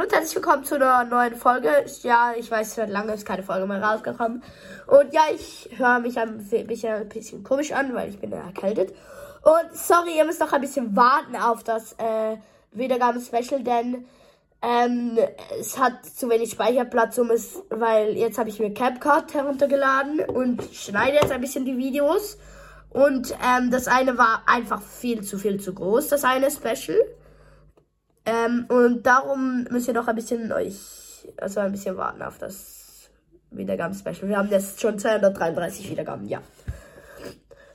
Und herzlich willkommen zu einer neuen Folge. Ja, ich weiß, seit lange ist keine Folge mehr rausgekommen. Und ja, ich höre mich ein bisschen, ein bisschen komisch an, weil ich bin erkältet. Und sorry, ihr müsst noch ein bisschen warten auf das äh, Wiedergaben-Special, denn ähm, es hat zu wenig Speicherplatz, um es, weil jetzt habe ich mir CapCut heruntergeladen und schneide jetzt ein bisschen die Videos. Und ähm, das eine war einfach viel zu viel zu groß, das eine Special. Ähm, und darum müsst ihr noch ein bisschen euch, also ein bisschen warten auf das Wiedergaben-Special. Wir haben jetzt schon 233 Wiedergaben, ja.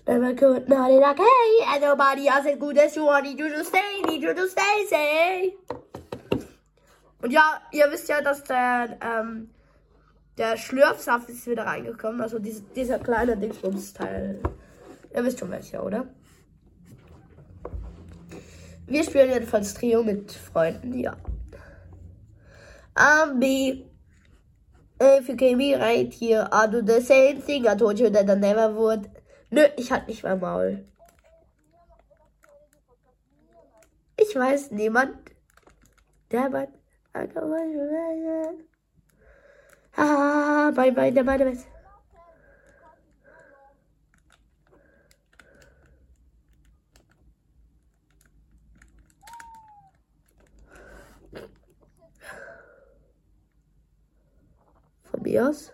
Never could not it okay, and nobody else as good as you want. Need you to stay, need you to stay, say. Und ja, ihr wisst ja, dass der, ähm, der Schlürfsaft ist wieder reingekommen. Also diese, dieser kleine Dingsbums-Teil. Ihr wisst schon welcher, oder? Wir spielen jedenfalls Trio mit Freunden, ja. Um, B. If you came me right here, I'll do the same thing I told you that I never would. Nö, ich halt nicht mein Maul. Ich weiß niemand. Der Mann. Ah, bye bye, der Mann Tobias.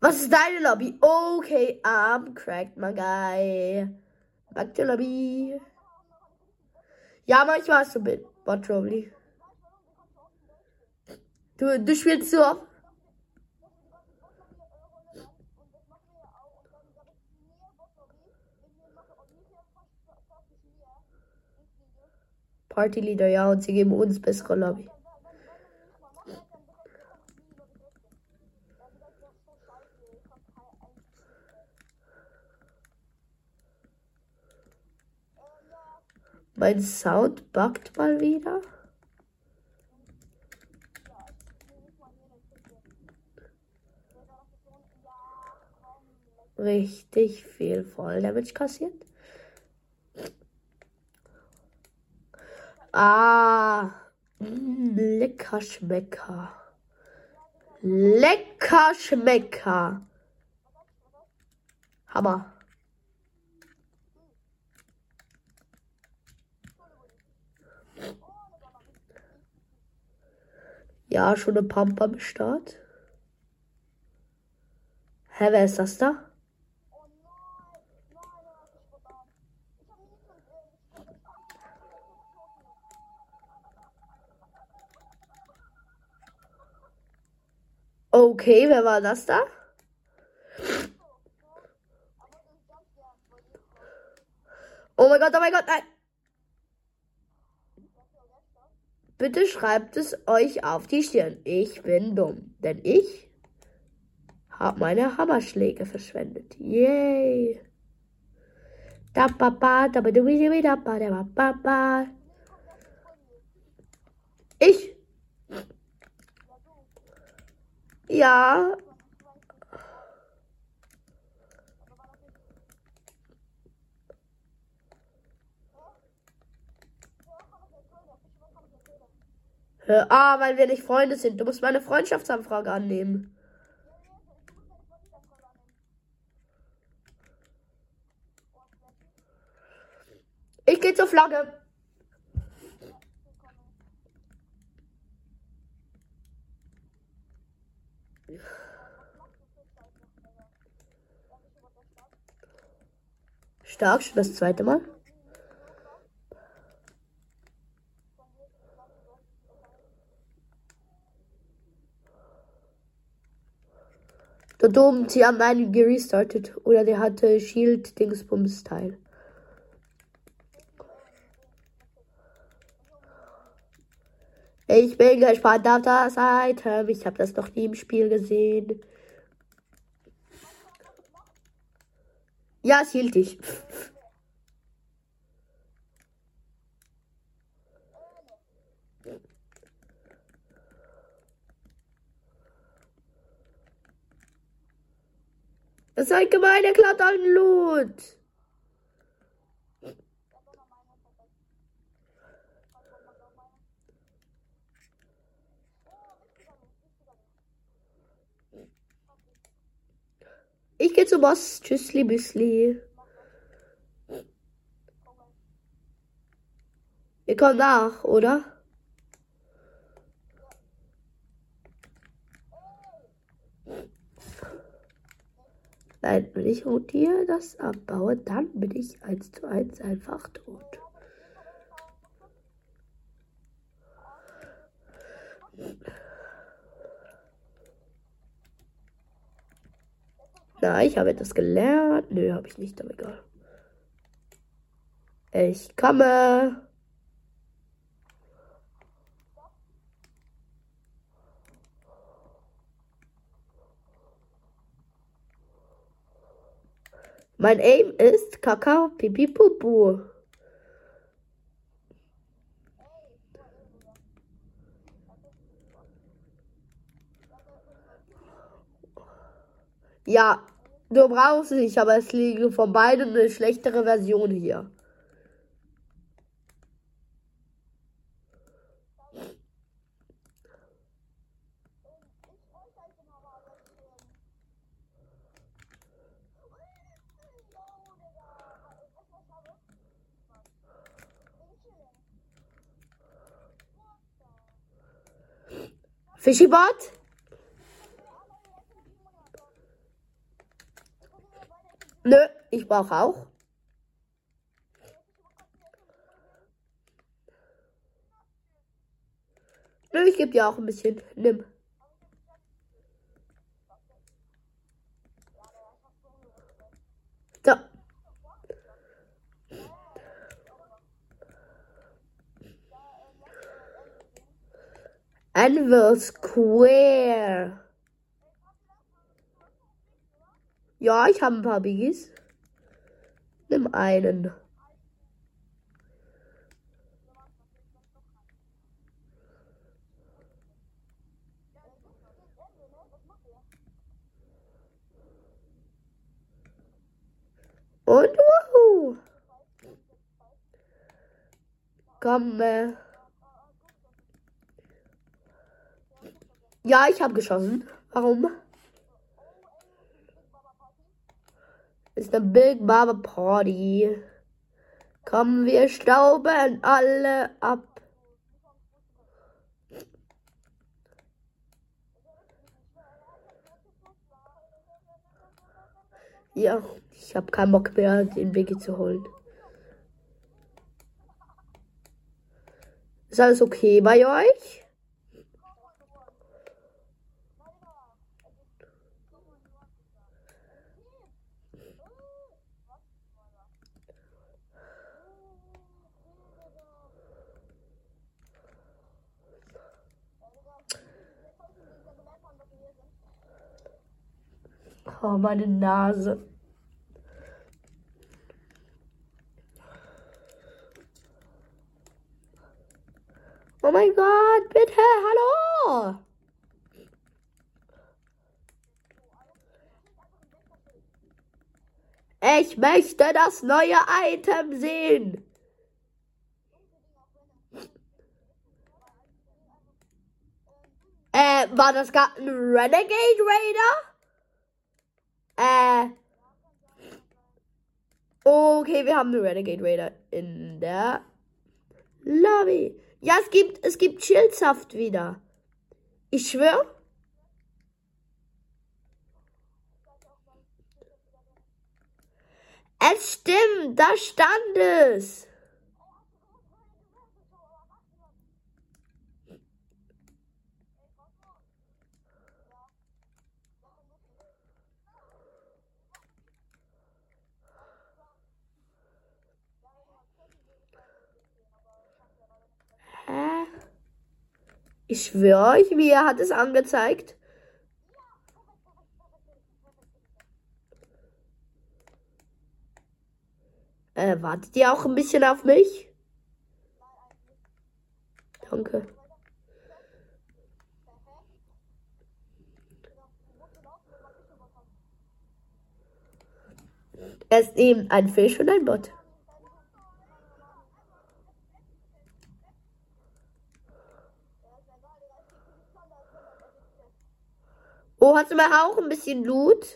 Was ist deine Lobby? Okay, I'm cracked, my guy. Back to Lobby. Ja, manchmal hast du mit Robby. Du, du spielst so oft. Partyleader, ja, und sie geben uns bessere Lobby. Mein Sound buggt mal wieder. Richtig viel Voll Damage kassiert. Ah, mm, lecker Schmecker. Lecker Schmecker. Hammer. Ja, schon eine Pump am Start. Hä, wer ist das da? Okay, wer war das da? Oh mein Gott, oh mein Gott, nein. Bitte schreibt es euch auf die Stirn. Ich bin dumm, denn ich habe meine Hammerschläge verschwendet. Yay. Da ba ba da ba da da ba da ba ba. Ich ja. Ah, weil wir nicht Freunde sind. Du musst meine Freundschaftsanfrage annehmen. Ich gehe zur Flagge. Stark, schon das zweite Mal. Der Dom, sie haben einen gerestartet. Oder der hatte Shield-Dingsbums-Teil. Ich bin gespannt auf das Item. Ich habe das noch nie im Spiel gesehen. Ja, es hielt dich. Das ist ein gemeiner klaut allen Loot. Ich gehe zum Boss. Tschüssli, Büssli. Ihr kommt nach, oder? Nein, wenn ich rotiere das abbaue, dann bin ich eins zu eins einfach tot. Na, ich habe etwas gelernt. Nö, habe ich nicht, aber egal. Ich komme. Mein Aim ist Kakao Pipi Pupu. Ja, du brauchst nicht, aber es liege von beiden eine schlechtere Version hier. Fischibot? Nö, ich brauche auch. Nö, ich gebe dir auch ein bisschen. Nimm. So. Anvil Square. Ja, ich habe ein paar Biggies. Nimm einen. Und wuhu. Komm. Äh. Ja, ich habe geschossen. Warum? Ist eine Big Baba Party. Kommen wir stauben alle ab. Ja, ich habe keinen Bock mehr, den Biggie zu holen. Ist alles okay bei euch? Oh, meine Nase. Oh mein Gott, bitte, hallo. Ich möchte das neue Item sehen. Äh, war das gerade ein Renegade Raider? Äh. Okay, wir haben einen Renegade Raider in der Lobby. Ja, es gibt, es gibt Schildsaft wieder. Ich schwöre. Es stimmt, da stand es. Ich schwöre euch, wie er hat es angezeigt. Äh, wartet ihr auch ein bisschen auf mich? Danke. Er ist eben ein Fisch und ein Bot. Oh, hast du mal auch ein bisschen Loot?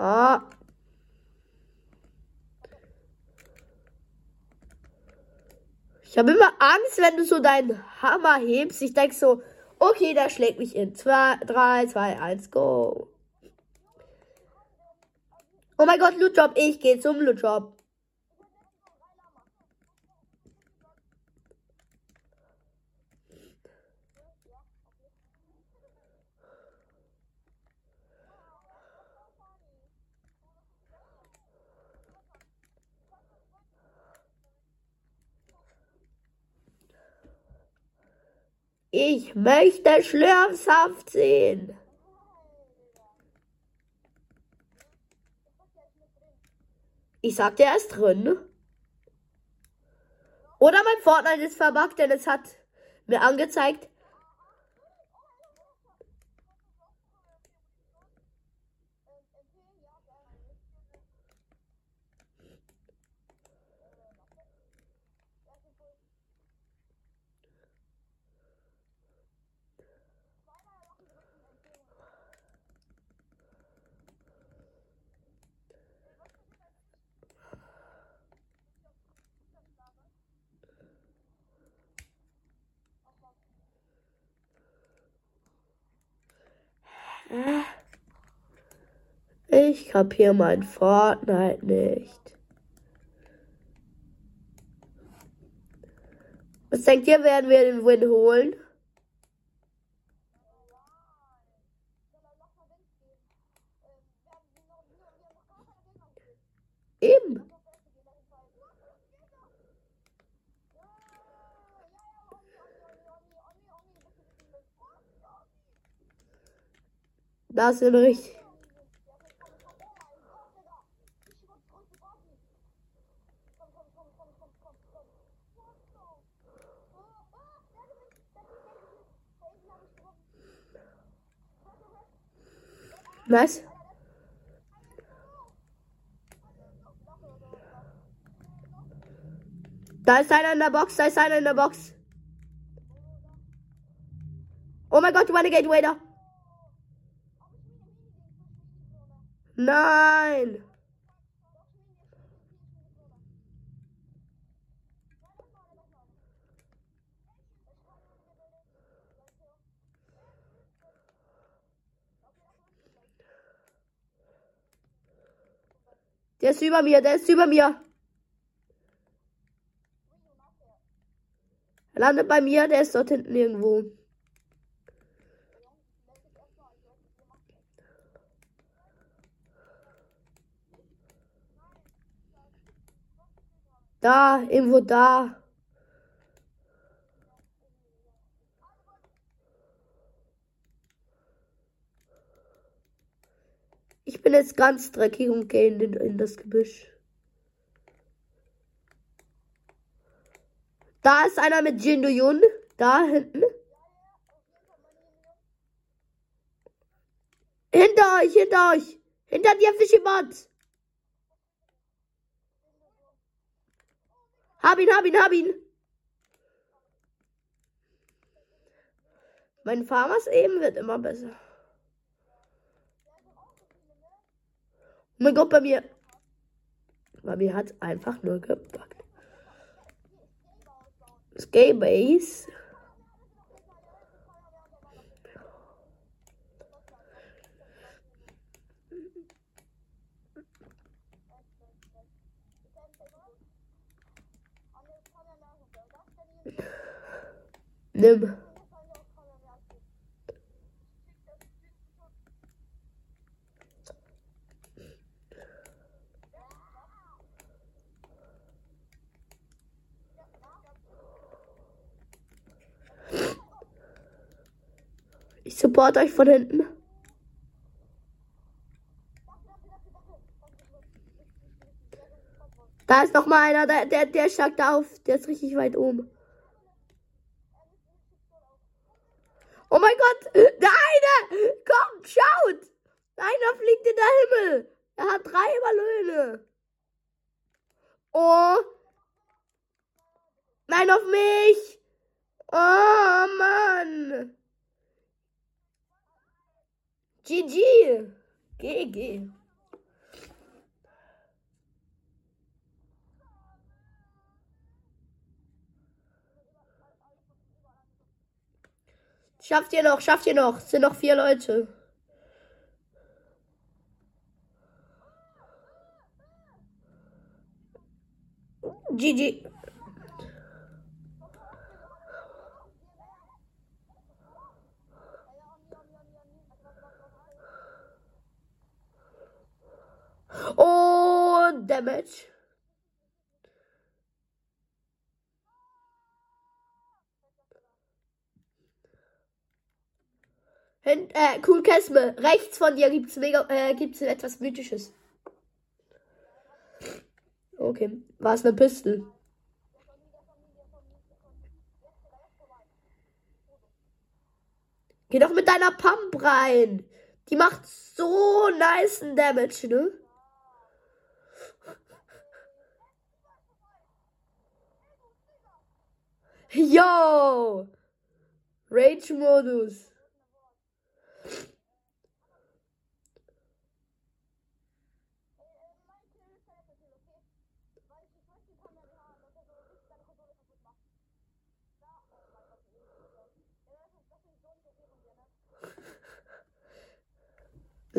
Ah. Ich habe immer Angst, wenn du so deinen Hammer hebst. Ich denke so, okay, der schlägt mich in. 2, 3, 2, 1, go. Oh mein Gott, Loot Drop. Ich gehe zum Loot Drop. Ich möchte Schlürfsaft sehen. Ich sagte, er ist drin. Oder mein Fortnite ist verbuggt, denn es hat mir angezeigt. Ich kapiere mein Fortnite nicht. Was denkt ihr, werden wir den Win holen? Eben. Das sind richtig. Was? Da ist einer in der Box, da ist einer in der Box. Oh mein Gott, Renegade Wader. Nein. Der ist über mir, der ist über mir. Er landet bei mir, der ist dort hinten irgendwo. Da, irgendwo da. Ich bin jetzt ganz dreckig und gehe in, in das Gebüsch. Da ist einer mit Jindo Yun. Da hinten. Hinter euch, hinter euch. Hinter dir Fischeband. Hab ihn, hab ihn, hab ihn. Mein Farmers eben wird immer besser. Oh mein Gott, bei mir. Bei mir hat einfach nur gepackt. Skybase. Nimm. Ich support euch von hinten. Da ist noch mal einer, der, der, der schlagt auf. Der ist richtig weit oben. Er Ballone. Oh. Nein, auf mich. Oh, Mann. GG. GG. Schafft ihr noch, schafft ihr noch. Es sind noch vier Leute. GG. Oh, damage. Hin, äh, cool Kesme. Rechts von dir gibt's mega, äh, gibt's etwas Mythisches. Okay. War es eine Pistole? Geh doch mit deiner Pump rein. Die macht so nice Damage, ne? Yo! Rage-Modus.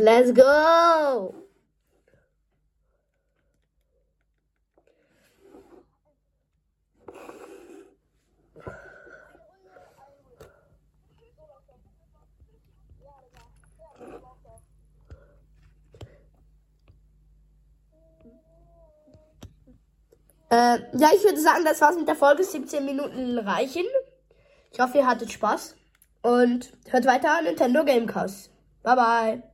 Let's go! Äh, ja, ich würde sagen, das war's mit der Folge. 17 Minuten reichen. Ich hoffe, ihr hattet Spaß. Und hört weiter Nintendo Gamecast. Bye bye.